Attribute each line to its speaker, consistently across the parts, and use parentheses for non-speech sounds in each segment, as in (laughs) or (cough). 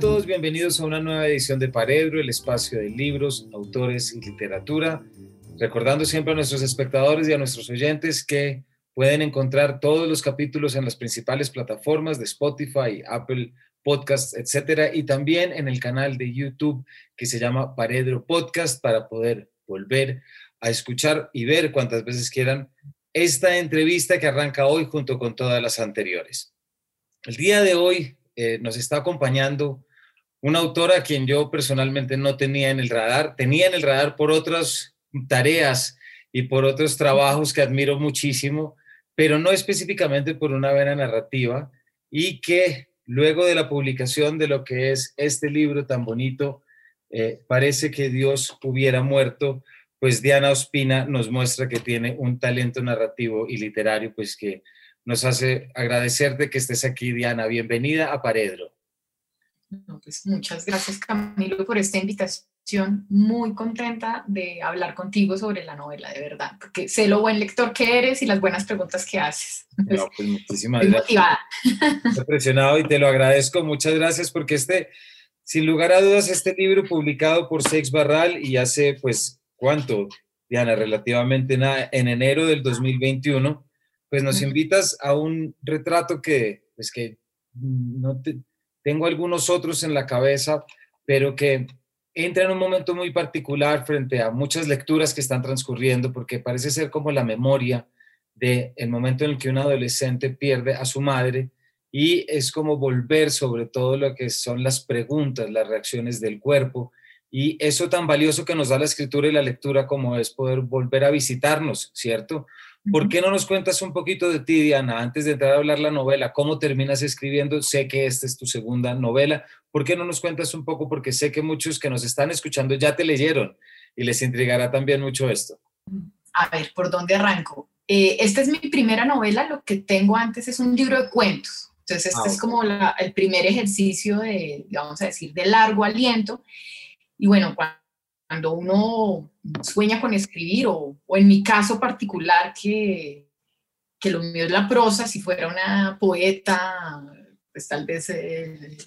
Speaker 1: todos, bienvenidos a una nueva edición de Paredro, el espacio de libros, autores y literatura. Recordando siempre a nuestros espectadores y a nuestros oyentes que pueden encontrar todos los capítulos en las principales plataformas de Spotify, Apple Podcasts, etcétera, y también en el canal de YouTube que se llama Paredro Podcast para poder volver a escuchar y ver cuantas veces quieran esta entrevista que arranca hoy junto con todas las anteriores. El día de hoy eh, nos está acompañando una autora a quien yo personalmente no tenía en el radar, tenía en el radar por otras tareas y por otros trabajos que admiro muchísimo, pero no específicamente por una vena narrativa y que luego de la publicación de lo que es este libro tan bonito, eh, parece que Dios hubiera muerto, pues Diana Ospina nos muestra que tiene un talento narrativo y literario, pues que nos hace agradecerte que estés aquí, Diana. Bienvenida a Paredro.
Speaker 2: Pues muchas gracias, Camilo, por esta invitación. Muy contenta de hablar contigo sobre la novela, de verdad, porque sé lo buen lector que eres y las buenas preguntas que haces.
Speaker 1: No, pues muchísimas gracias. Estoy impresionado y te lo agradezco. Muchas gracias porque este, sin lugar a dudas, este libro publicado por Sex Barral y hace, pues, ¿cuánto, Diana? Relativamente nada, en enero del 2021 pues nos invitas a un retrato que, pues que no tengo algunos otros en la cabeza, pero que entra en un momento muy particular frente a muchas lecturas que están transcurriendo, porque parece ser como la memoria del el momento en el que un adolescente pierde a su madre y es como volver sobre todo lo que son las preguntas, las reacciones del cuerpo y eso tan valioso que nos da la escritura y la lectura como es poder volver a visitarnos, ¿cierto? ¿Por qué no nos cuentas un poquito de ti, Diana, antes de entrar a hablar la novela? ¿Cómo terminas escribiendo? Sé que esta es tu segunda novela. ¿Por qué no nos cuentas un poco? Porque sé que muchos que nos están escuchando ya te leyeron y les intrigará también mucho esto.
Speaker 2: A ver, ¿por dónde arranco? Eh, esta es mi primera novela, lo que tengo antes es un libro de cuentos. Entonces, este es ah, como el primer ejercicio de, vamos a decir, de largo aliento. Y bueno, cuando cuando uno sueña con escribir, o, o en mi caso particular, que, que, lo mío es la prosa, si fuera una poeta, pues tal vez eh,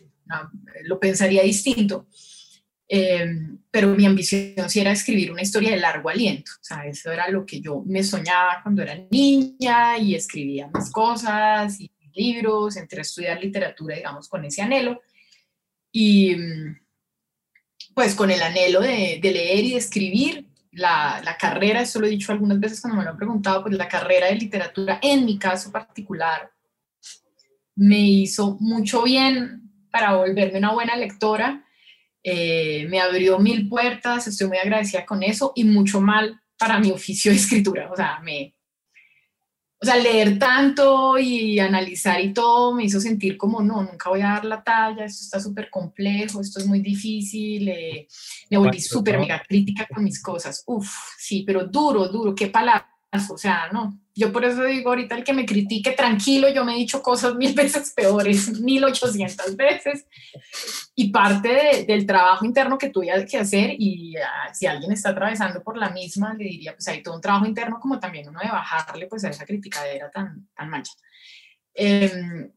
Speaker 2: lo pensaría distinto. Eh, pero mi ambición sí era escribir una historia de largo aliento. O sea, eso era lo que yo me soñaba cuando era niña y escribía más cosas y libros, entré a estudiar literatura, digamos, con ese anhelo. Y, pues con el anhelo de, leer y de escribir. La, la, carrera, eso lo he dicho algunas veces cuando me lo han preguntado, pues la carrera de literatura, en mi caso particular, me hizo mucho bien para volverme una buena lectora. Eh, me abrió mil puertas, estoy muy agradecida con eso y mucho mal para mi oficio de escritura. O sea, me, o sea, leer tanto y analizar y todo me hizo sentir como, no, nunca voy a dar la talla, esto está súper complejo, esto es muy difícil, eh, me volví súper mega crítica con mis cosas. Uf, sí, pero duro, duro, qué palabras, o sea, no, yo por eso digo ahorita el que me critique tranquilo, yo me he dicho cosas mil (laughs) veces peores, mil ochocientas veces. Y parte del trabajo interno que tuve que hacer, y ah, si alguien está atravesando por la misma, le diría, pues hay todo un trabajo interno como también uno de bajarle pues a esa criticadera tan, tan mancha. Em,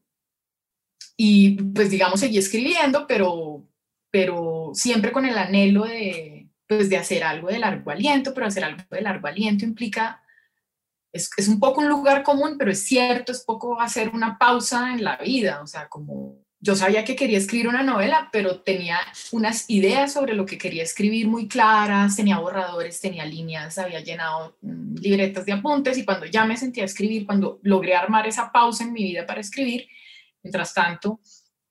Speaker 2: y pues digamos, seguí escribiendo, pero, pero siempre con el anhelo de, pues, de hacer algo de largo aliento, pero hacer algo de largo aliento implica es, un poco un lugar común, pero es cierto, es poco hacer una pausa en la vida, o sea, como yo sabía que quería escribir una novela, pero tenía unas ideas sobre lo que quería escribir muy claras, tenía borradores, tenía líneas, había llenado mm, libretas de apuntes y cuando ya me sentía escribir, cuando logré armar esa pausa en mi vida para escribir, mientras tanto,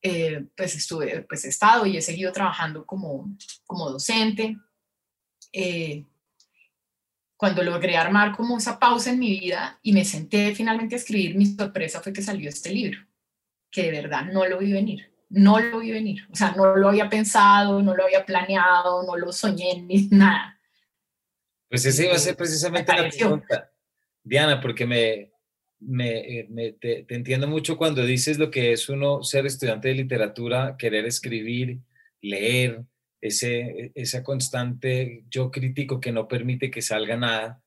Speaker 2: eh, pues estuve, pues he estado y he seguido trabajando como, como docente. Eh, cuando logré armar como esa pausa en mi vida y me senté finalmente a escribir, mi sorpresa fue que salió este libro, que de verdad no lo vi venir, no lo vi venir, o sea, no lo había pensado, no lo había planeado, no lo soñé ni (laughs) nada.
Speaker 1: Pues esa iba a ser precisamente la pregunta, Diana, porque me, me, me te, te, entiendo mucho cuando dices lo que es uno ser estudiante de literatura, querer escribir, leer, ese, esa constante yo crítico que no permite que salga nada.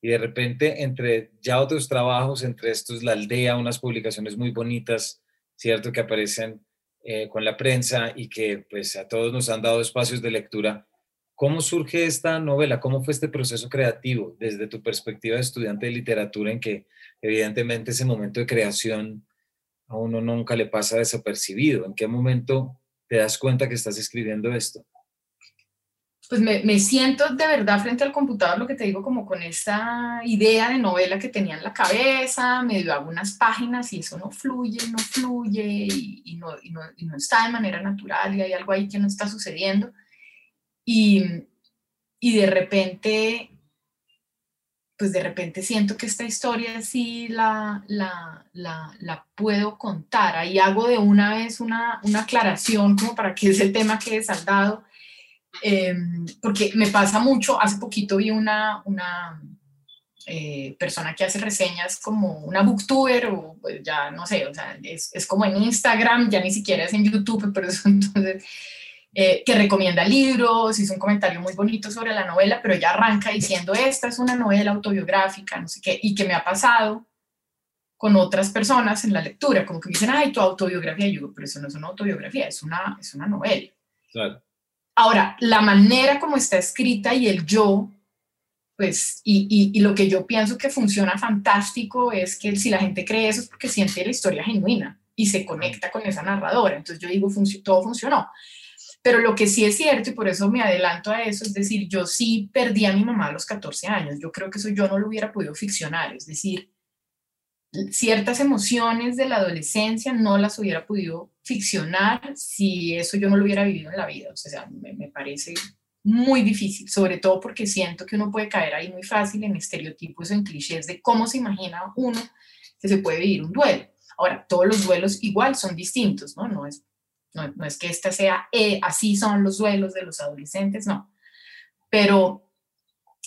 Speaker 1: Y de repente, entre ya otros trabajos, entre estos La Aldea, unas publicaciones muy bonitas, ¿cierto? Que aparecen eh, con la prensa y que pues a todos nos han dado espacios de lectura. ¿Cómo surge esta novela? ¿Cómo fue este proceso creativo desde tu perspectiva de estudiante de literatura en que evidentemente ese momento de creación a uno nunca le pasa desapercibido? ¿En qué momento te das cuenta que estás escribiendo esto?
Speaker 2: Pues me, me, siento de verdad frente al computador, lo que te digo, como con esta idea de novela que tenía en la cabeza, me dio algunas páginas y eso no fluye, no fluye y, y, no, y, no, y no está de manera natural y hay algo ahí que no está sucediendo. Y, de repente, pues de repente siento que esta historia sí la, la, la, la puedo contar. Ahí hago de una vez una, una, aclaración como para que ese tema quede saldado, eh, porque me pasa mucho, hace poquito vi una, una eh, persona que hace reseñas como una booktuber o pues ya no sé, o sea, es, es como en Instagram, ya ni siquiera es en YouTube, (laughs) pero eso entonces eh, que recomienda libros, hizo un comentario muy bonito sobre la novela, pero ella arranca diciendo, esta es una novela autobiográfica, no sé qué, y que me ha pasado con otras personas en la lectura, como que me dicen, ay, tu autobiografía, y yo digo, pero eso no es una autobiografía, es una, es una novela.
Speaker 1: Claro.
Speaker 2: Ahora, la manera como está escrita y el yo, pues, y, y, lo que yo pienso que funciona fantástico es que si la gente cree eso es porque siente la historia genuina y se conecta con esa narradora. Entonces yo digo, todo funcionó. Pero lo que sí es cierto, y por eso me adelanto a eso, es decir, yo sí perdí a mi mamá a los 14 años. Yo creo que eso yo no lo hubiera podido ficcionar. Es decir, ciertas emociones de la adolescencia no las hubiera podido ficcionar si eso yo no lo hubiera vivido en la vida. O sea, me, parece muy difícil, sobre todo porque siento que uno puede caer ahí muy fácil en estereotipos, en clichés de cómo se imagina uno que se puede vivir un duelo. Ahora, todos los duelos igual son distintos, ¿no? No es no es que esta sea, eh, así son los duelos de los adolescentes, no. Pero,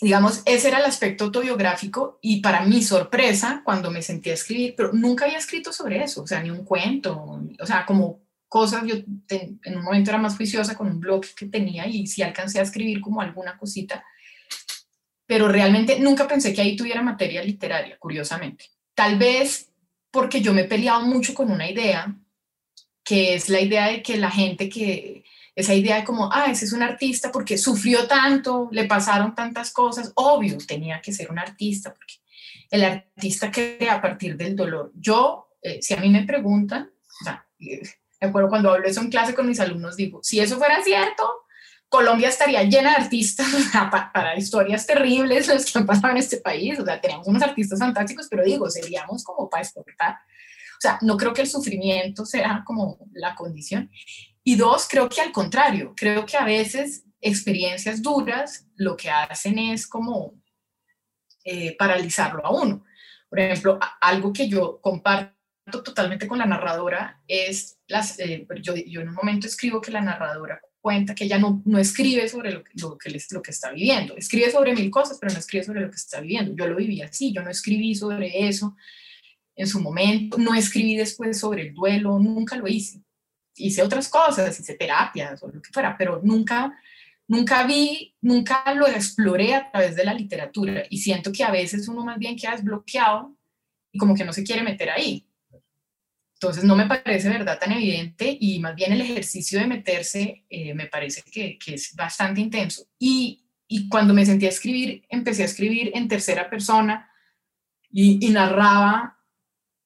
Speaker 2: digamos, ese era el aspecto autobiográfico y para mi sorpresa, cuando me sentí a escribir, pero nunca había escrito sobre eso, o sea, ni un cuento, o sea, como cosas, yo en un momento era más juiciosa con un blog que tenía y sí alcancé a escribir como alguna cosita, pero realmente nunca pensé que ahí tuviera materia literaria, curiosamente. Tal vez porque yo me he peleado mucho con una idea que es la idea de que la gente que, esa idea de como, ah, ese es un artista porque sufrió tanto, le pasaron tantas cosas, obvio, tenía que ser un artista, porque el artista crea a partir del dolor. Yo, eh, si a mí me preguntan, o sea, me acuerdo cuando hablo eso en clase con mis alumnos, digo, si eso fuera cierto, Colombia estaría llena de artistas (laughs) para historias terribles las que han pasado en este país, o sea, tenemos unos artistas fantásticos, pero digo, seríamos como para exportar. O sea, no creo que el sufrimiento sea como la condición. Y dos, creo que al contrario, creo que a veces experiencias duras lo que hacen es como eh, paralizarlo a uno. Por ejemplo, algo que yo comparto totalmente con la narradora es, las, eh, yo, en un momento escribo que la narradora cuenta que ella no, no escribe sobre lo, que, lo que está viviendo, escribe sobre mil cosas, pero no escribe sobre lo que está viviendo. Yo lo viví así, yo no escribí sobre eso, en su momento, no escribí después sobre el duelo, nunca lo hice. Hice otras cosas, hice terapias o lo que fuera, pero nunca, nunca vi, nunca lo exploré a través de la literatura y siento que a veces uno más bien queda desbloqueado y como que no se quiere meter ahí. Entonces no me parece verdad tan evidente y más bien el ejercicio de meterse eh, me parece que, que, es bastante intenso. Y, y, cuando me sentí a escribir, empecé a escribir en tercera persona y, y narraba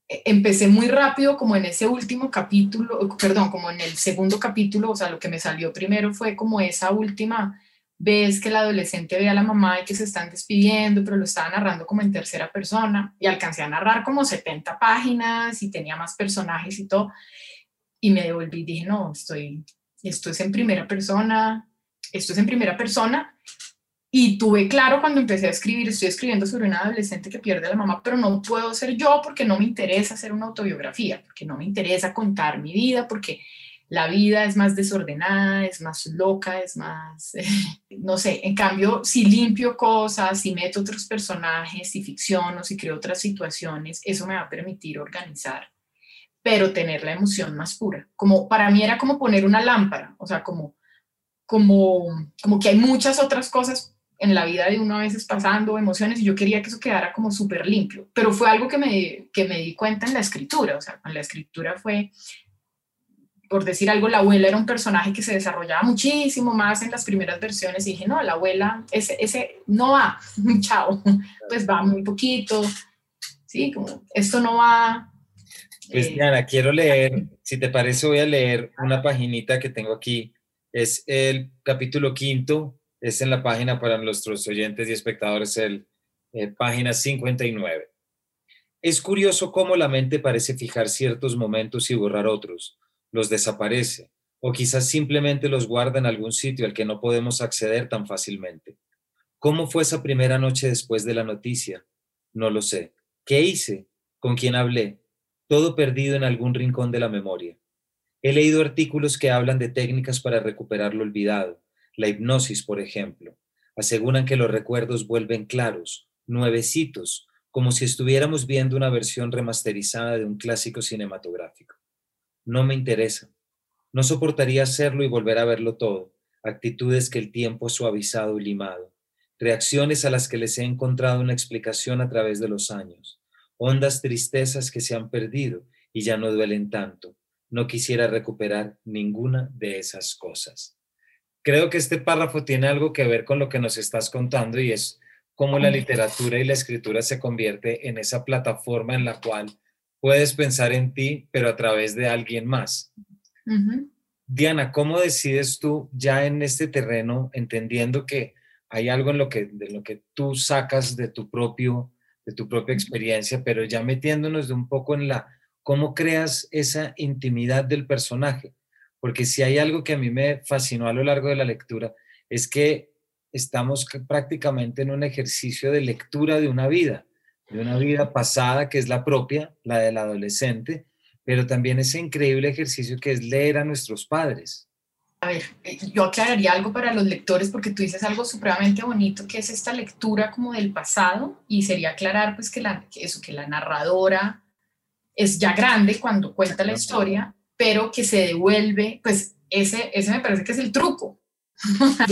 Speaker 2: empecé muy rápido como en ese último capítulo, perdón, como en el segundo capítulo, o sea, lo que me salió primero fue como esa última vez que el adolescente ve a la mamá y que se están despidiendo, pero lo estaba narrando como en tercera persona y alcancé a narrar como 70 páginas y tenía más personajes y todo. Y me devolví y dije, no, estoy, esto es en primera persona, esto es en primera persona y tuve claro cuando empecé a escribir, estoy escribiendo sobre una adolescente que pierde a la mamá, pero no puedo ser yo porque no me interesa hacer una autobiografía, porque no me interesa contar mi vida, porque la vida es más desordenada, es más loca, es más, (laughs) no sé, en cambio, si limpio cosas, si meto otros personajes, si ficciono, si creo otras situaciones, eso me va a permitir organizar, pero tener la emoción más pura. Como para mí era como poner una lámpara, o sea, como, como, como que hay muchas otras cosas en la vida de uno a veces pasando emociones y yo quería que eso quedara como súper limpio, pero fue algo que me, que me di cuenta en la escritura, o sea, en la escritura fue, por decir algo, la abuela era un personaje que se desarrollaba muchísimo más en las primeras versiones y dije, no, la abuela, ese, ese no va, (laughs) chao, pues va muy poquito, sí, como esto no va.
Speaker 1: Pues eh, quiero leer, si te parece voy a leer una paginita que tengo aquí, es el capítulo quinto, es en la página para nuestros oyentes y espectadores, el eh, página 59. Es curioso cómo la mente parece fijar ciertos momentos y borrar otros los desaparece o quizás simplemente los guarda en algún sitio al que no podemos acceder tan fácilmente. ¿Cómo fue esa primera noche después de la noticia? No lo sé. ¿Qué hice? ¿Con quién hablé? Todo perdido en algún rincón de la memoria. He leído artículos que hablan de técnicas para recuperar lo olvidado, la hipnosis, por ejemplo. Aseguran que los recuerdos vuelven claros, nuevecitos, como si estuviéramos viendo una versión remasterizada de un clásico cinematográfico no me interesa. No soportaría hacerlo y volver a verlo todo, actitudes que el tiempo ha suavizado y limado, reacciones a las que les he encontrado una explicación a través de los años, hondas tristezas que se han perdido y ya no duelen tanto. No quisiera recuperar ninguna de esas cosas. Creo que este párrafo tiene algo que ver con lo que nos estás contando y es cómo la literatura y la escritura se convierte en esa plataforma en la cual puedes pensar en ti, pero a través de alguien más. Diana, ¿cómo decides tú ya en este terreno, entendiendo que hay algo en lo que, de lo que tú sacas de tu, propio, de tu propia experiencia, pero ya metiéndonos de un poco en la, cómo creas esa intimidad del personaje? Porque si hay algo que a mí me fascinó a lo largo de la lectura, es que estamos prácticamente en un ejercicio de lectura de una vida de una vida pasada que es la propia, la del adolescente, pero también ese increíble ejercicio que es leer a nuestros padres.
Speaker 2: A ver, eh, yo aclararía algo para los lectores porque tú dices algo supremamente bonito que es esta lectura como del pasado y sería aclarar pues que, la, eso, que la narradora es ya grande cuando cuenta la historia, pero que se devuelve, pues ese, ese me parece que es el truco. (laughs)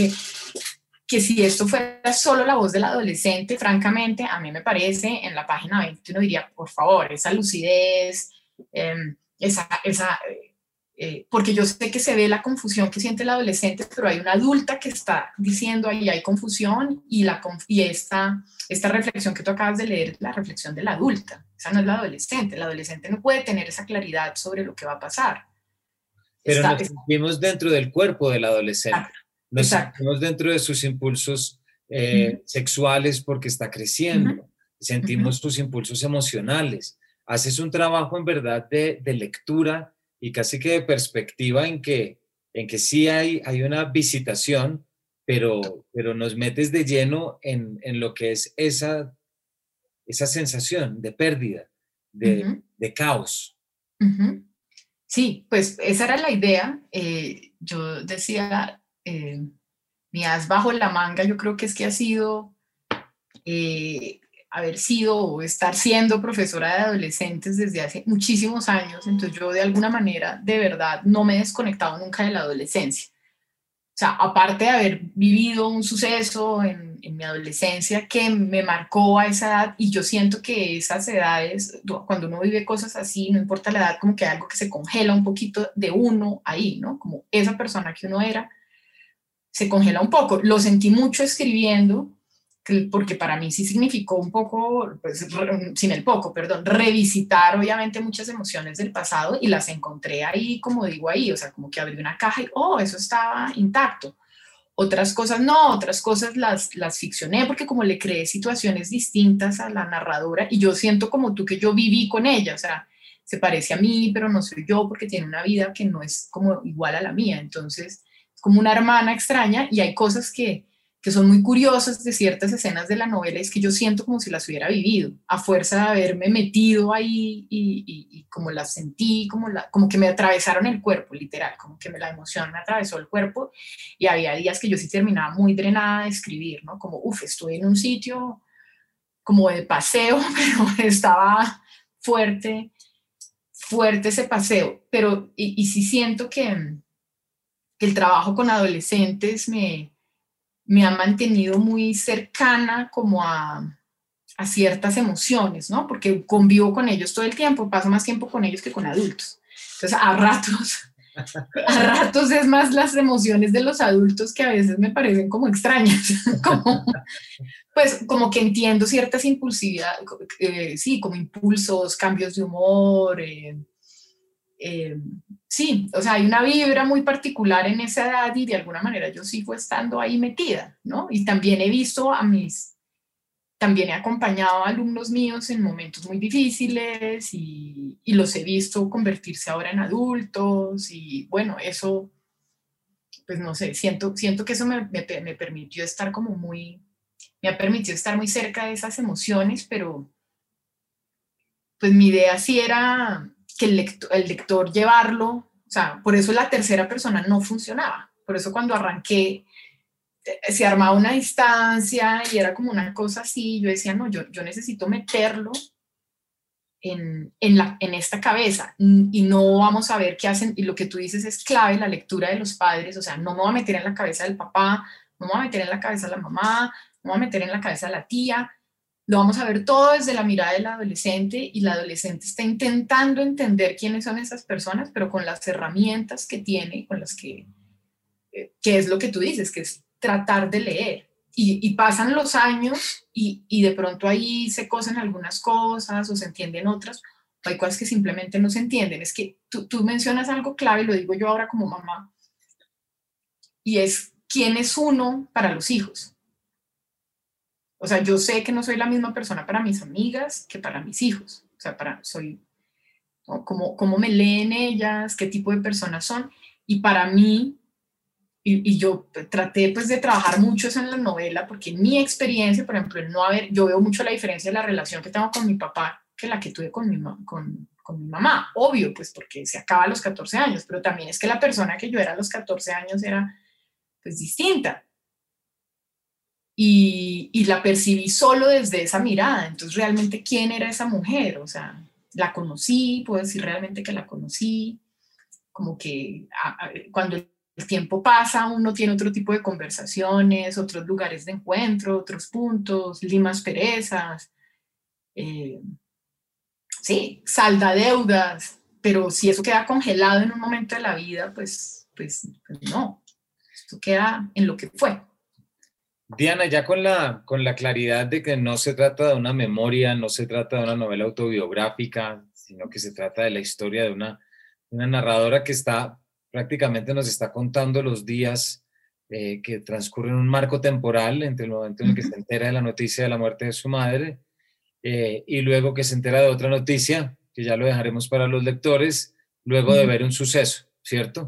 Speaker 2: que si esto fuera solo la voz del adolescente, francamente, a mí me parece, en la página 20 uno diría, por favor, esa lucidez, em, esa, esa eh, porque yo sé que se ve la confusión que siente el adolescente, pero hay una adulta que está diciendo ahí hay confusión y, la, y esta, esta reflexión que tú acabas de leer la reflexión de la adulta, esa no es la adolescente, el adolescente no puede tener esa claridad sobre lo que va a pasar.
Speaker 1: Pero nos sentimos dentro del cuerpo del adolescente. Nos sentimos dentro de sus impulsos eh, sexuales porque está creciendo, sentimos sus impulsos emocionales. Haces un trabajo en verdad de, lectura y casi que de perspectiva en que, en que sí hay, hay una visitación, pero, pero nos metes de lleno en, lo que es esa, esa sensación de pérdida, de, caos.
Speaker 2: Sí, pues esa era la idea. Eh, yo decía, eh, mi as bajo la manga, yo creo que es que ha sido eh, haber sido o estar siendo profesora de adolescentes desde hace muchísimos años, entonces yo de alguna manera de verdad no me he desconectado nunca de la adolescencia. O sea, aparte de haber vivido un suceso en, mi adolescencia que me marcó a esa edad, y yo siento que esas edades, cuando uno vive cosas así, no importa la edad, como que hay algo que se congela un poquito de uno ahí, ¿no? Como esa persona que uno era se congela un poco. Lo sentí mucho escribiendo, porque para mí sí significó un poco, pues, sin el poco, perdón, revisitar obviamente muchas emociones del pasado y las encontré ahí, como digo ahí, o sea, como que abrí una caja y, oh, eso estaba intacto. Otras cosas no, otras cosas las, las ficcioné porque como le creé situaciones distintas a la narradora y yo siento como tú que yo viví con ella, o sea, se parece a mí, pero no soy yo porque tiene una vida que no es como igual a la mía. Entonces, como una hermana extraña y hay cosas que, que son muy curiosas de ciertas escenas de la novela, es que yo siento como si las hubiera vivido, a fuerza de haberme metido ahí y, como las sentí, como, la, como que me atravesaron el cuerpo, literal, como que me, la emoción me atravesó el cuerpo y había días que yo sí terminaba muy drenada de escribir, ¿no? Como, uff, estuve en un sitio como de paseo, (laughs) pero estaba fuerte, fuerte ese paseo, pero y, y sí siento que el trabajo con adolescentes me, me ha mantenido muy cercana como a, a, ciertas emociones, ¿no? Porque convivo con ellos todo el tiempo, paso más tiempo con ellos que con adultos. Entonces, a ratos (laughs) a ratos es más las emociones de los adultos que a veces me parecen como extrañas, (laughs) pues como que entiendo ciertas impulsividades, eh, sí, como impulsos, cambios de humor, eh, eh, sí, o sea, hay una vibra muy particular en esa edad y de alguna manera yo sigo estando ahí metida, ¿no? Y también he visto a mis, también he acompañado a alumnos míos en momentos muy difíciles y, y los he visto convertirse ahora en adultos y bueno, eso, pues no sé, siento, siento que eso me, me, me permitió estar como muy, me ha permitido estar muy cerca de esas emociones, pero pues mi idea sí era que el lector, llevarlo, o sea, por eso la tercera persona no funcionaba. Por eso cuando arranqué eh, se armaba una distancia y era como una cosa así, yo decía, no, yo, yo necesito meterlo en, en, la, en esta cabeza y no vamos a ver qué hacen, y lo que tú dices es clave, la lectura de los padres, o sea, no me voy a meter en la cabeza del papá, no me voy a meter en la cabeza de la mamá, no me voy a meter en la cabeza de la tía, lo vamos a ver todo desde la mirada del adolescente y la adolescente está intentando entender quiénes son esas personas, pero con las herramientas que tiene, con las que, eh, que es lo que tú dices, que es tratar de leer. Y, pasan los años y, y, de pronto ahí se cosen algunas cosas o se entienden otras, o hay cosas que simplemente no se entienden. Es que tú, tú mencionas algo clave, lo digo yo ahora como mamá, y es quién es uno para los hijos o sea, yo sé que no soy la misma persona para mis amigas que para mis hijos. O sea, para, soy, ¿no? ¿Cómo, me leen ellas? ¿Qué tipo de personas son? Y para mí, y, yo traté pues de trabajar mucho eso en la novela, porque mi experiencia, por ejemplo, no haber, yo veo mucho la diferencia de la relación que tengo con mi papá que la que tuve con mi, con, con mi mamá. Obvio, pues porque se acaba a los 14 años, pero también es que la persona que yo era a los 14 años era pues distinta y, la percibí solo desde esa mirada. Entonces, realmente, ¿quién era esa mujer? O sea, la conocí, puedo decir realmente que la conocí, como que cuando el tiempo pasa, uno tiene otro tipo de conversaciones, otros lugares de encuentro, otros puntos, limas perezas, eh, sí, salda deudas, pero si eso queda congelado en un momento de la vida, pues, pues, pues no, esto queda en lo que fue.
Speaker 1: Diana, ya con la, con la claridad de que no se trata de una memoria, no se trata de una novela autobiográfica, sino que se trata de la historia de una, una narradora que está prácticamente nos está contando los días eh, que transcurren en un marco temporal entre el momento en el que se entera de la noticia de la muerte de su madre eh, y luego que se entera de otra noticia, que ya lo dejaremos para los lectores, luego de ver un suceso, ¿cierto?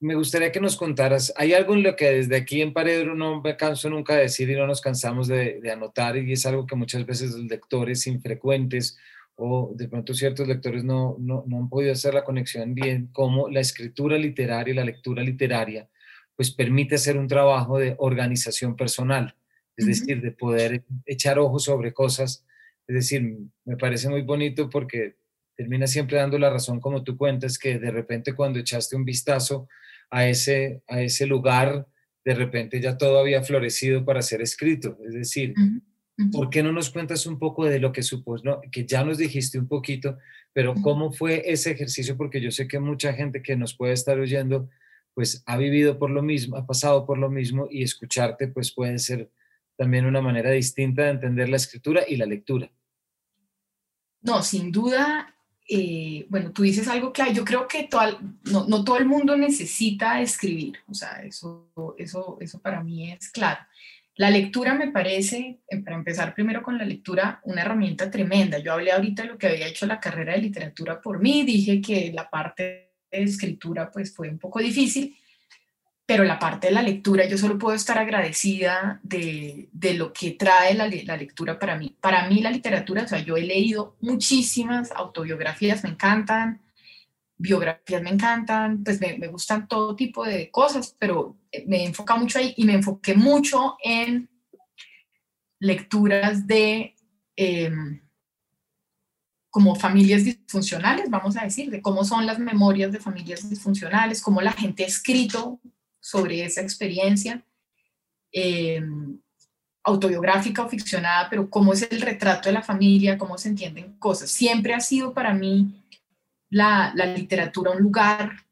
Speaker 1: Me gustaría que nos contaras, hay algo en lo que desde aquí en Paredro no me canso nunca de decir y no nos cansamos de, anotar y es algo que muchas veces los lectores infrecuentes o de pronto ciertos lectores no, no, no han podido hacer la conexión bien, como la escritura literaria y la lectura literaria, pues permite hacer un trabajo de organización personal, es decir, de poder echar ojos sobre cosas. Es decir, me parece muy bonito porque termina siempre dando la razón como tú cuentas, que de repente cuando echaste un vistazo a ese, a ese lugar, de repente ya todo había florecido para ser escrito. Es decir, ¿por qué no nos cuentas un poco de lo que supuso, no, que ya nos dijiste un poquito, pero cómo fue ese ejercicio? Porque yo sé que mucha gente que nos puede estar oyendo, pues ha vivido por lo mismo, ha pasado por lo mismo y escucharte, pues puede ser también una manera distinta de entender la escritura y la lectura.
Speaker 2: No, sin duda, eh, bueno, tú dices algo claro, yo creo que no, no, todo el mundo necesita escribir, o sea, eso, eso, eso para mí es claro. La lectura me parece, eh, para empezar primero con la lectura, una herramienta tremenda. Yo hablé ahorita de lo que había hecho la carrera de literatura por mí, dije que la parte de escritura pues fue un poco difícil, pero la parte de la lectura, yo solo puedo estar agradecida de, de lo que trae la, la, lectura para mí. Para mí la literatura, o sea, yo he leído muchísimas autobiografías, me encantan, biografías me encantan, pues me, gustan todo tipo de cosas, pero me he enfocado mucho ahí y me enfoqué mucho en lecturas de... Em, como familias disfuncionales, vamos a decir, de cómo son las memorias de familias disfuncionales, cómo la gente ha escrito sobre esa experiencia eh, autobiográfica o ficcionada, pero cómo es el retrato de la familia, cómo se entienden cosas. Siempre ha sido para mí la, la literatura un lugar,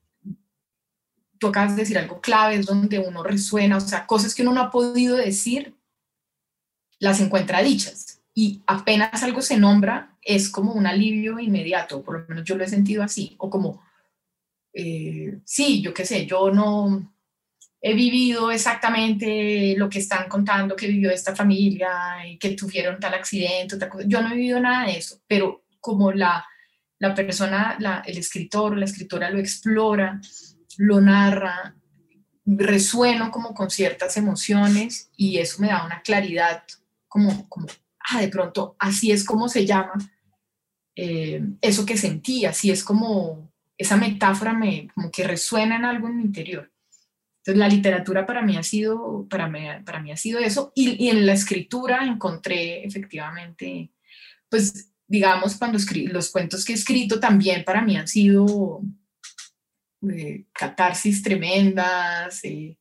Speaker 2: tú acabas de decir algo clave, es donde uno resuena, o sea, cosas que uno no ha podido decir, las encuentra dichas. Y apenas algo se nombra, es como un alivio inmediato, por lo menos yo lo he sentido así, o como, eh, sí, yo qué sé, yo no he vivido exactamente lo que están contando que vivió esta familia y que tuvieron tal accidente, yo no he vivido nada de eso, pero como la, la persona, el escritor la escritora lo explora, lo narra, resueno como con ciertas emociones y eso me da una claridad como, como ah, de pronto así es como se llama eh, eso que sentí, así es como esa metáfora me, como que resuena en algo en mi interior. Entonces la literatura para mí ha sido, para mí, para mí ha sido eso y, en la escritura encontré efectivamente, pues digamos, cuando escribí, los cuentos que he escrito también para mí han sido eh, catarsis tremendas. Eh,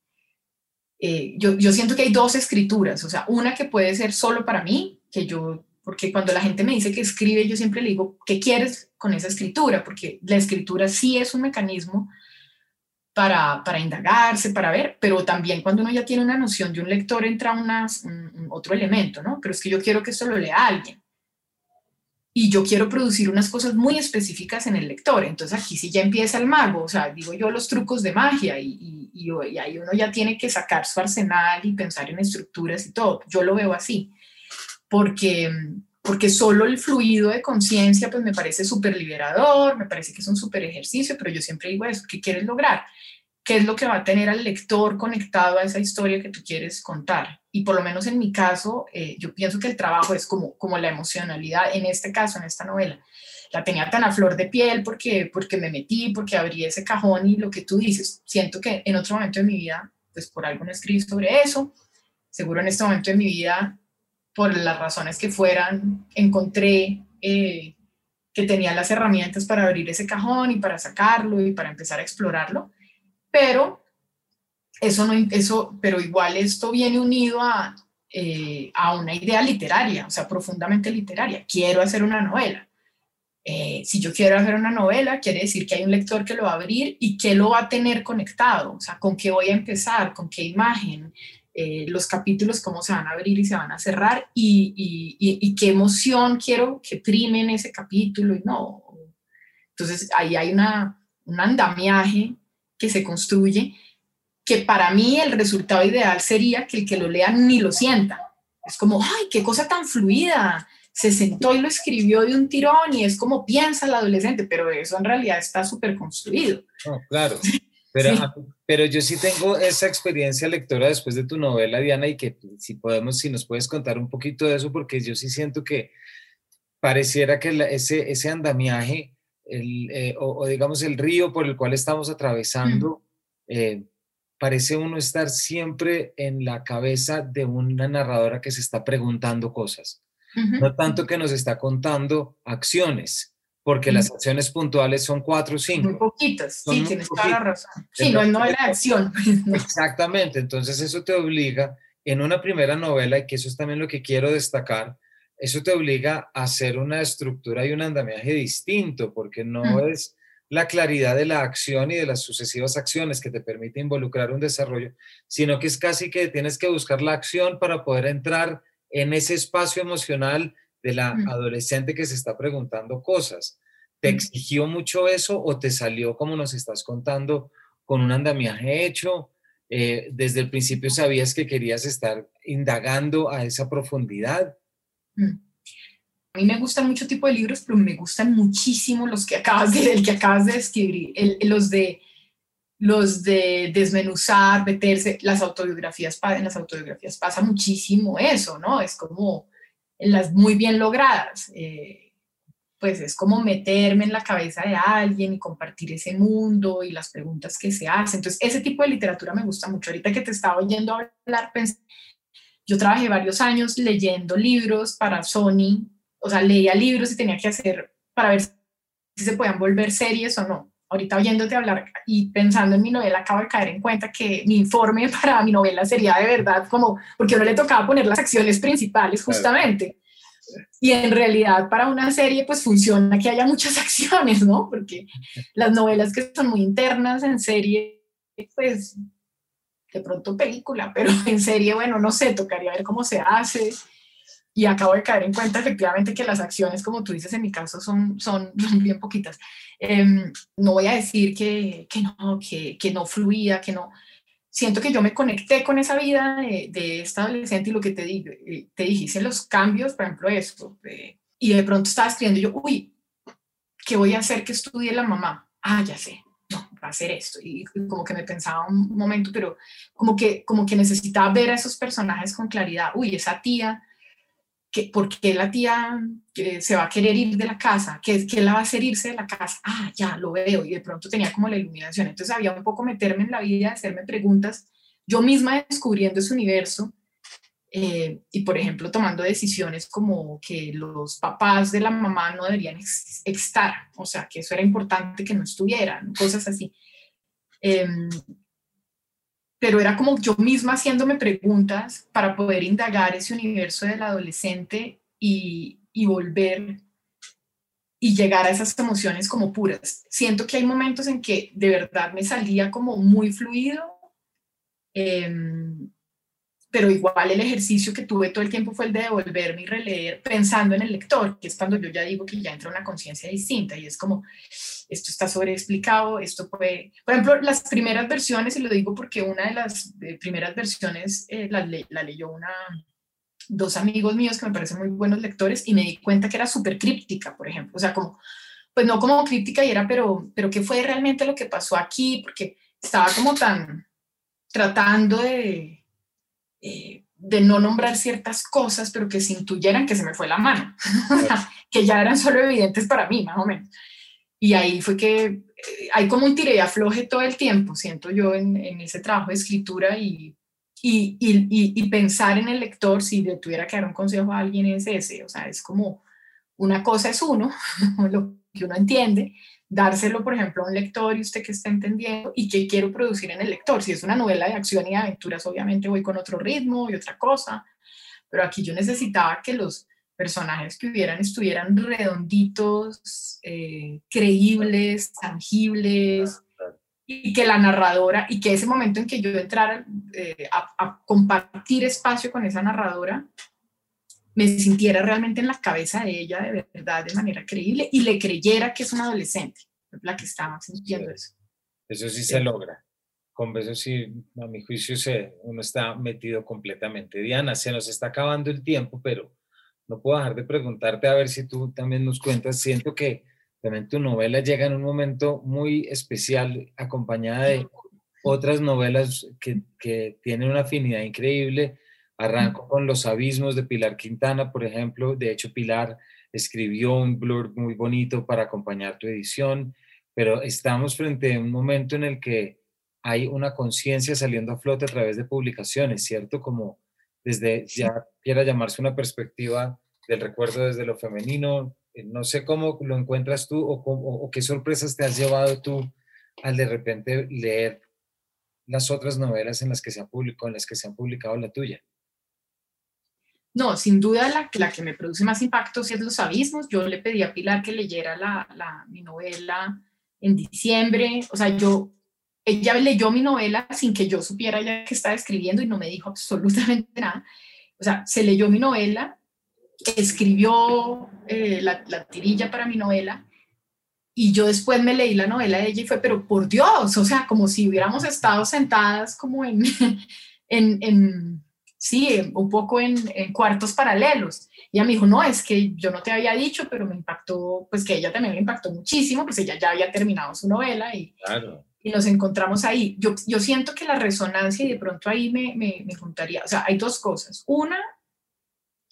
Speaker 2: eh, yo, yo siento que hay dos escrituras, o sea, una que puede ser solo para mí, que yo, porque cuando la gente me dice que escribe, yo siempre le digo, ¿qué quieres con esa escritura? Porque la escritura sí es un mecanismo para, para, indagarse, para ver, pero también cuando uno ya tiene una noción de un lector entra unas, un, otro elemento, ¿no? Pero es que yo quiero que esto lo lea alguien y yo quiero producir unas cosas muy específicas en el lector. Entonces aquí sí ya empieza el mago, o sea, digo yo los trucos de magia y, y, ahí uno ya tiene que sacar su arsenal y pensar en estructuras y todo. Yo lo veo así, porque, porque solo el fluido de conciencia pues me parece súper liberador, me parece que es un súper ejercicio, pero yo siempre digo eso, ¿qué quieres lograr? qué es lo que va a tener al lector conectado a esa historia que tú quieres contar. Y por lo menos en mi caso, eh, yo pienso que el trabajo es como, como la emocionalidad, en este caso, en esta novela. La tenía tan a flor de piel porque, porque me metí, porque abrí ese cajón y lo que tú dices, siento que en otro momento de mi vida, pues por algo no escribí sobre eso, seguro en este momento de mi vida, por las razones que fueran, encontré eh, que tenía las herramientas para abrir ese cajón y para sacarlo y para empezar a explorarlo pero eso no, eso, pero igual esto viene unido a, eh, a una idea literaria, o sea, profundamente literaria. Quiero hacer una novela. Eh, si yo quiero hacer una novela, quiere decir que hay un lector que lo va a abrir y que lo va a tener conectado, o sea, con qué voy a empezar, con qué imagen, eh, los capítulos, cómo se van a abrir y se van a cerrar y, y, y, qué emoción quiero que prime en ese capítulo y no. Entonces, ahí hay una, un andamiaje que se construye, que para mí el resultado ideal sería que el que lo lea ni lo sienta. Es como, ay, qué cosa tan fluida. Se sentó y lo escribió de un tirón y es como piensa el adolescente, pero eso en realidad está súper construido.
Speaker 1: claro. (laughs) Pero, pero yo sí tengo esa experiencia lectora después de tu novela, Diana, y que si podemos, si nos puedes contar un poquito de eso, porque yo sí siento que pareciera que ese, ese andamiaje el, eh, o, digamos el río por el cual estamos atravesando, eh, parece uno estar siempre en la cabeza de una narradora que se está preguntando cosas, no tanto que nos está contando acciones, porque las acciones puntuales son cuatro o cinco.
Speaker 2: Muy poquitas, sí, tienes toda la razón. Sí, no, no la acción. (laughs)
Speaker 1: Exactamente, entonces eso te obliga en una primera novela, y que eso es también lo que quiero destacar, eso te obliga a hacer una estructura y un andamiaje distinto, porque no es la claridad de la acción y de las sucesivas acciones que te permite involucrar un desarrollo, sino que es casi que tienes que buscar la acción para poder entrar en ese espacio emocional de la adolescente que se está preguntando cosas. ¿Te exigió mucho eso o te salió como nos estás contando con un andamiaje hecho? Eh, desde el principio sabías que querías estar indagando a esa profundidad.
Speaker 2: A mí me gustan mucho tipo de libros, pero me gustan muchísimo los que acabas de, el que acabas de escribir, los de los de desmenuzar, meterse, las autobiografías, en las autobiografías pasa muchísimo eso, ¿no? Es como las muy bien logradas, eh, pues es como meterme en la cabeza de alguien y compartir ese mundo y las preguntas que se hacen. Entonces, ese tipo de literatura me gusta mucho. Ahorita que te estaba oyendo hablar, pensé, yo trabajé varios años leyendo libros para Sony, o sea, leía libros y tenía que hacer para ver si se podían volver series o no. Ahorita oyéndote hablar y pensando en mi novela, acabo de caer en cuenta que mi informe (laughs) para mi novela sería de verdad como, porque no le tocaba poner las acciones principales justamente. Y en realidad para una serie pues funciona que haya muchas (laughs) acciones, ¿no? Porque las novelas que son muy internas en serie, pues de pronto película, pero en serie, bueno, no sé, tocaría ver cómo se hace. Y acabo de caer en cuenta efectivamente que las acciones, como tú dices, en mi caso son, (laughs) son, bien poquitas. Em, no voy a decir que, que no, que, que no fluía, que no, siento que yo me conecté con esa vida de, de esta adolescente y lo que te, eh, te dije, los cambios, por ejemplo, esto, y de pronto estaba escribiendo yo, uy, ¿qué voy a hacer que estudie la mamá? Ah, ya sé, no, va a ser esto. Y como que me pensaba un momento, pero como que, como que necesitaba ver a esos personajes con claridad. Uy, esa tía ¿por qué la tía se va a querer ir de la casa? ¿Qué, ¿Qué la va a hacer irse de la casa? Ah, ya, lo veo. Y de pronto tenía como la iluminación. Entonces había un poco meterme en la vida, hacerme preguntas, yo misma descubriendo ese universo. Eh, y por ejemplo, tomando decisiones como que los papás de la mamá no deberían estar, o sea, que eso era importante que no estuvieran, cosas así. Em, pero era como yo misma haciéndome preguntas para poder indagar ese universo del adolescente y, y volver y llegar a esas emociones como puras. Siento que hay momentos en que de verdad me salía como muy fluido, em, pero igual el ejercicio que tuve todo el tiempo fue el de devolverme y releer pensando en el lector, que es cuando yo ya digo que ya entra una conciencia distinta y es como, esto está sobreexplicado, esto puede... Por ejemplo, las primeras versiones, y lo digo porque una de las primeras versiones eh, la, la, leyó una, dos amigos míos que me parecen muy buenos lectores y me di cuenta que era súper críptica, por ejemplo. O sea, como, pues no como crítica y era, pero, pero ¿qué fue realmente lo que pasó aquí? Porque estaba como tan tratando de... Eh, de no nombrar ciertas cosas, pero que se intuyeran que se me fue la mano, (laughs) que ya eran solo evidentes para mí, más o menos. Y ahí fue que eh, hay como un tire y afloje todo el tiempo, siento yo, en, en ese trabajo de escritura y, y, y, y, pensar en el lector, si le tuviera que dar un consejo a alguien, es ese. O sea, es como una cosa es uno, (laughs) lo que uno entiende, dárselo, por ejemplo, a un lector y usted que está entendiendo y qué quiero producir en el lector. Si es una novela de acción y aventuras, obviamente voy con otro ritmo y otra cosa, pero aquí yo necesitaba que los personajes que hubieran estuvieran redonditos, eh, creíbles, tangibles, y que la narradora, y que ese momento en que yo entrara eh, a, compartir espacio con esa narradora, me sintiera realmente en la cabeza de ella de verdad, de manera creíble, y le creyera que es una adolescente, la que estaba sintiendo eso.
Speaker 1: Eso sí se logra. Con eso sí, a mi juicio, se, uno está metido completamente. Diana, se nos está acabando el tiempo, pero no puedo dejar de preguntarte a ver si tú también nos cuentas. Siento que también tu novela llega en un momento muy especial, acompañada de otras novelas que, que tienen una afinidad increíble. Arranco con Los Abismos de Pilar Quintana, por ejemplo. De hecho, Pilar escribió un blurb muy bonito para acompañar tu edición, pero estamos frente a un momento en el que hay una conciencia saliendo a flote a través de publicaciones, ¿cierto? Como desde ya quiera llamarse una perspectiva del recuerdo desde lo femenino. Eh, no sé cómo lo encuentras tú o, qué sorpresas te has llevado tú al de repente leer las otras novelas en las que se han publicado, en las que se han publicado la tuya.
Speaker 2: No, sin duda la, la que me produce más impacto es Los Abismos. Yo le pedí a Pilar que leyera la, la, mi novela en diciembre. O sea, yo ella leyó mi novela sin que yo supiera ya que estaba escribiendo y no me dijo absolutamente nada. O sea, se leyó mi novela, escribió eh, la, la, tirilla para mi novela y yo después me leí la novela de ella y fue, pero por Dios, o sea, como si hubiéramos estado sentadas como en, (laughs) en, en sí, un poco en, en, cuartos paralelos. Y ella me dijo, no, es que yo no te había dicho, pero me impactó, pues que ella también me impactó muchísimo, pues ella ya había terminado su novela y, claro y nos encontramos ahí. Yo, yo siento que la resonancia y de pronto ahí me, me, me juntaría, o sea, hay dos cosas. Una,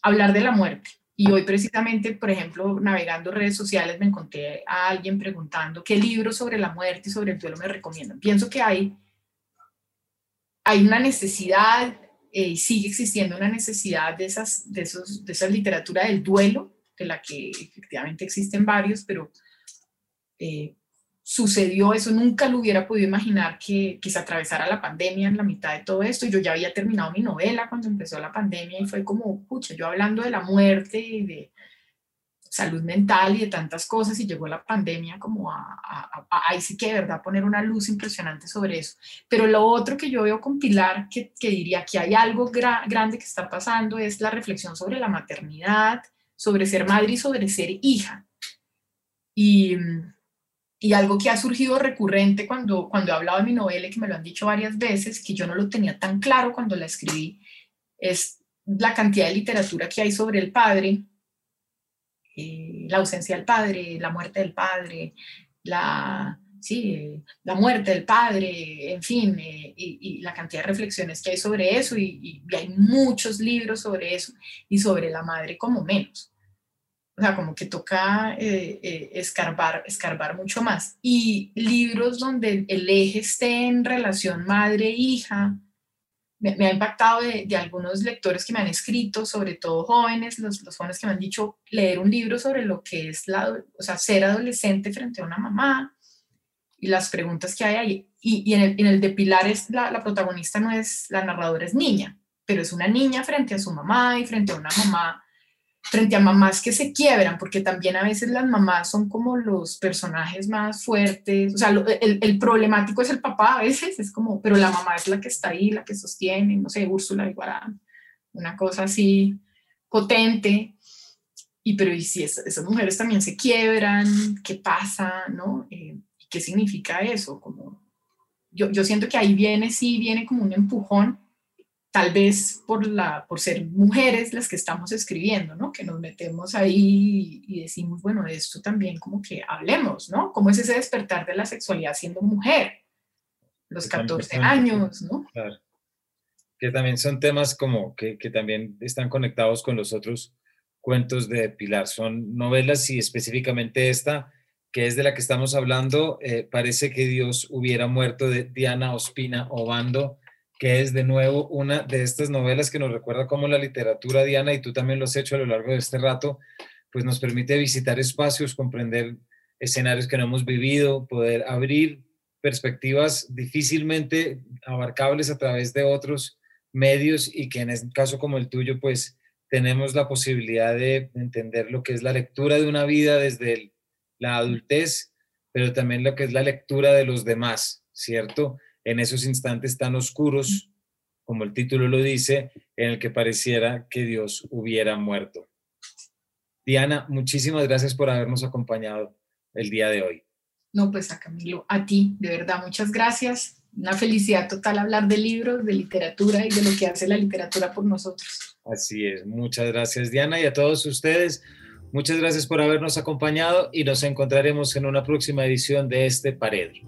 Speaker 2: hablar de la muerte. Y hoy precisamente, por ejemplo, navegando redes sociales, me encontré a alguien preguntando qué libros sobre la muerte y sobre el duelo me recomiendan. Pienso que hay, hay una necesidad, eh, sigue existiendo una necesidad de, esas, de, esos, de esa literatura del duelo, de la que efectivamente existen varios, pero eh, sucedió, eso nunca lo hubiera podido imaginar que, que se atravesara la pandemia en la mitad de todo esto. Yo ya había terminado mi novela cuando empezó la pandemia y fue como, pucha, yo hablando de la muerte y de salud mental y de tantas cosas y llegó la pandemia como a, ahí sí que de verdad poner una luz impresionante sobre eso. Pero lo otro que yo veo con Pilar, que, que diría que hay algo grande que está pasando, es la reflexión sobre la maternidad, sobre ser madre y sobre ser hija. Y, y algo que ha surgido recurrente cuando, cuando he hablado de mi novela y que me lo han dicho varias veces, que yo no lo tenía tan claro cuando la escribí, es la cantidad de literatura que hay sobre el padre, eh, la ausencia del padre, la muerte del padre, la, sí, la muerte del padre, en fin, eh, y, la cantidad de reflexiones que hay sobre eso, y, hay muchos libros sobre eso, y sobre la madre como menos. O sea, como que toca eh, escarbar, escarbar mucho más. Y libros donde el eje esté en relación madre-hija, me, ha impactado de, de, algunos lectores que me han escrito, sobre todo jóvenes, los, los, jóvenes que me han dicho leer un libro sobre lo que es la, o sea, ser adolescente frente a una mamá y las preguntas que hay ahí. Y, y en, el, en, el, de Pilar es, la, la protagonista no es, la narradora es niña, pero es una niña frente a su mamá y frente a una mamá frente a mamás que se quiebran, porque también a veces las mamás son como los personajes más fuertes, o sea, el, el, problemático es el papá a veces, es como, pero la mamá es la que está ahí, la que sostiene, no sé, Úrsula Iguarán, una cosa así potente, y pero y si esas mujeres también se quiebran, ¿qué pasa, no? Eh, ¿Qué significa eso? Como, yo, yo siento que ahí viene, sí, viene como un empujón, tal vez por, la, por ser mujeres las que estamos escribiendo, ¿no? Que nos metemos ahí y, decimos, bueno, de esto también como que hablemos, ¿no? ¿Cómo es ese despertar de la sexualidad siendo mujer? Los 14 años, ¿no? Claro.
Speaker 1: Que también son temas como que, que también están conectados con los otros cuentos de Pilar. Son novelas y específicamente esta, que es de la que estamos hablando, eh, parece que Dios hubiera muerto de Diana Ospina Obando que es de nuevo una de estas novelas que nos recuerda cómo la literatura, Diana, y tú también lo has hecho a lo largo de este rato, pues nos permite visitar espacios, comprender escenarios que no hemos vivido, poder abrir perspectivas difícilmente abarcables a través de otros medios y que en un caso como el tuyo, pues tenemos la posibilidad de entender lo que es la lectura de una vida desde la adultez, pero también lo que es la lectura de los demás, ¿cierto? En esos instantes tan oscuros, como el título lo dice, en el que pareciera que Dios hubiera muerto. Diana, muchísimas gracias por habernos acompañado el día de hoy.
Speaker 2: No, pues a Camilo, a ti, de verdad, muchas gracias. Una felicidad total hablar de libros, de literatura y de lo que hace la literatura por nosotros.
Speaker 1: Así es, muchas gracias Diana y a todos ustedes. Muchas gracias por habernos acompañado y nos encontraremos en una próxima edición de este Paredro.